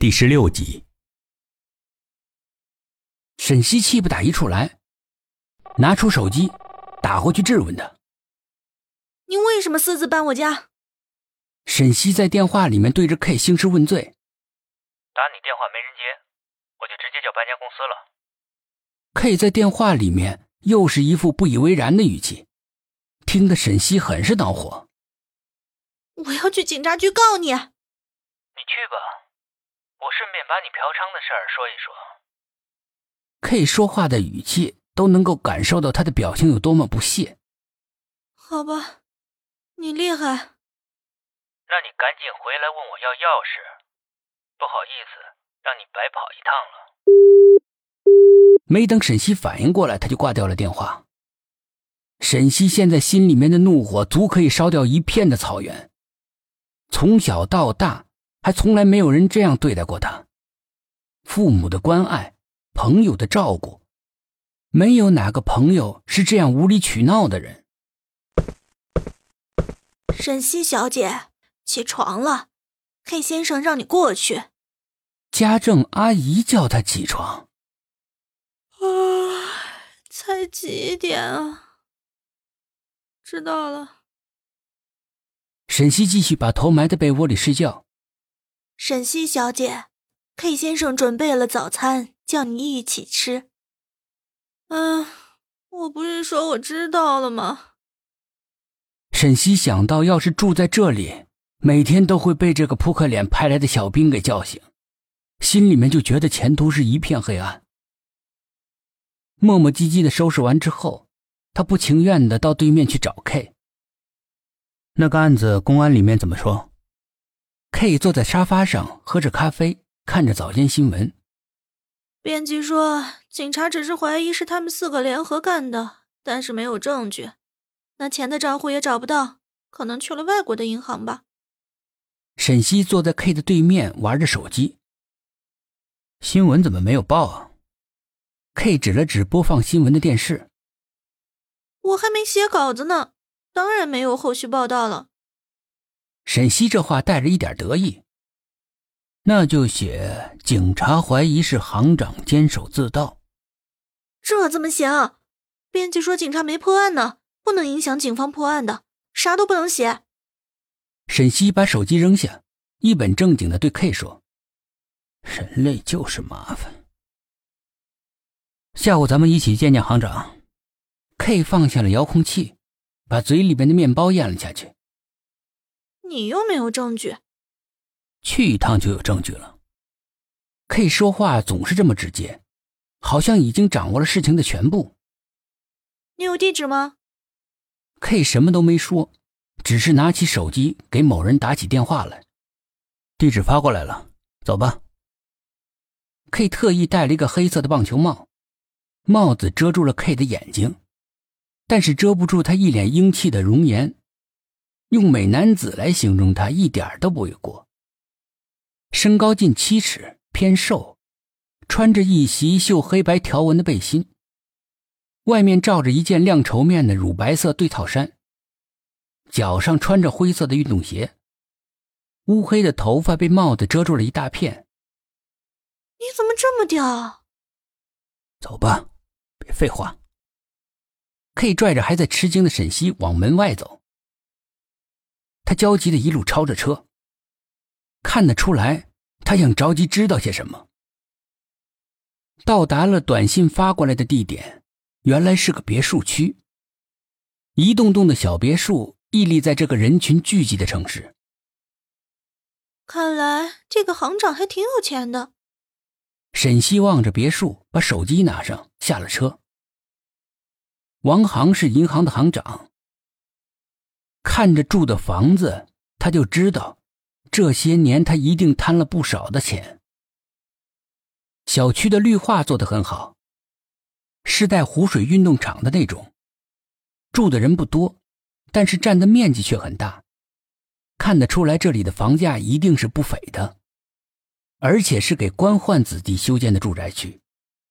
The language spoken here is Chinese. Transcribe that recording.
第十六集，沈西气不打一处来，拿出手机打过去质问他：“你为什么私自搬我家？”沈西在电话里面对着 K 兴师问罪：“打你电话没人接，我就直接叫搬家公司了。”K 在电话里面又是一副不以为然的语气，听得沈西很是恼火：“我要去警察局告你！”“你去吧。”我顺便把你嫖娼的事儿说一说。K 说话的语气都能够感受到他的表情有多么不屑。好吧，你厉害。那你赶紧回来问我要钥匙。不好意思，让你白跑一趟了。没等沈西反应过来，他就挂掉了电话。沈西现在心里面的怒火足可以烧掉一片的草原。从小到大。还从来没有人这样对待过他。父母的关爱，朋友的照顾，没有哪个朋友是这样无理取闹的人。沈西小姐，起床了，K 先生让你过去。家政阿姨叫他起床。啊，才几点啊？知道了。沈西继续把头埋在被窝里睡觉。沈西小姐，K 先生准备了早餐，叫你一起吃。嗯，我不是说我知道了吗？沈西想到，要是住在这里，每天都会被这个扑克脸派来的小兵给叫醒，心里面就觉得前途是一片黑暗。磨磨唧唧的收拾完之后，他不情愿的到对面去找 K。那个案子，公安里面怎么说？K 坐在沙发上喝着咖啡，看着早间新闻。编辑说，警察只是怀疑是他们四个联合干的，但是没有证据。那钱的账户也找不到，可能去了外国的银行吧。沈西坐在 K 的对面玩着手机。新闻怎么没有报啊？K 指了指播放新闻的电视。我还没写稿子呢，当然没有后续报道了。沈西这话带着一点得意，那就写警察怀疑是行长监守自盗。这怎么行？编辑说警察没破案呢，不能影响警方破案的，啥都不能写。沈西把手机扔下，一本正经的对 K 说：“人类就是麻烦。下午咱们一起见见行长。”K 放下了遥控器，把嘴里边的面包咽了下去。你又没有证据，去一趟就有证据了。K 说话总是这么直接，好像已经掌握了事情的全部。你有地址吗？K 什么都没说，只是拿起手机给某人打起电话来。地址发过来了，走吧。K 特意戴了一个黑色的棒球帽，帽子遮住了 K 的眼睛，但是遮不住他一脸英气的容颜。用美男子来形容他一点都不为过。身高近七尺，偏瘦，穿着一袭绣黑白条纹的背心，外面罩着一件亮绸面的乳白色对套衫，脚上穿着灰色的运动鞋，乌黑的头发被帽子遮住了一大片。你怎么这么屌？走吧，别废话。K 拽着还在吃惊的沈西往门外走。他焦急的一路超着车，看得出来，他想着急知道些什么。到达了短信发过来的地点，原来是个别墅区。一栋栋的小别墅屹立在这个人群聚集的城市。看来这个行长还挺有钱的。沈西望着别墅，把手机拿上，下了车。王航是银行的行长。看着住的房子，他就知道，这些年他一定贪了不少的钱。小区的绿化做得很好，是带湖水运动场的那种。住的人不多，但是占的面积却很大，看得出来这里的房价一定是不菲的，而且是给官宦子弟修建的住宅区。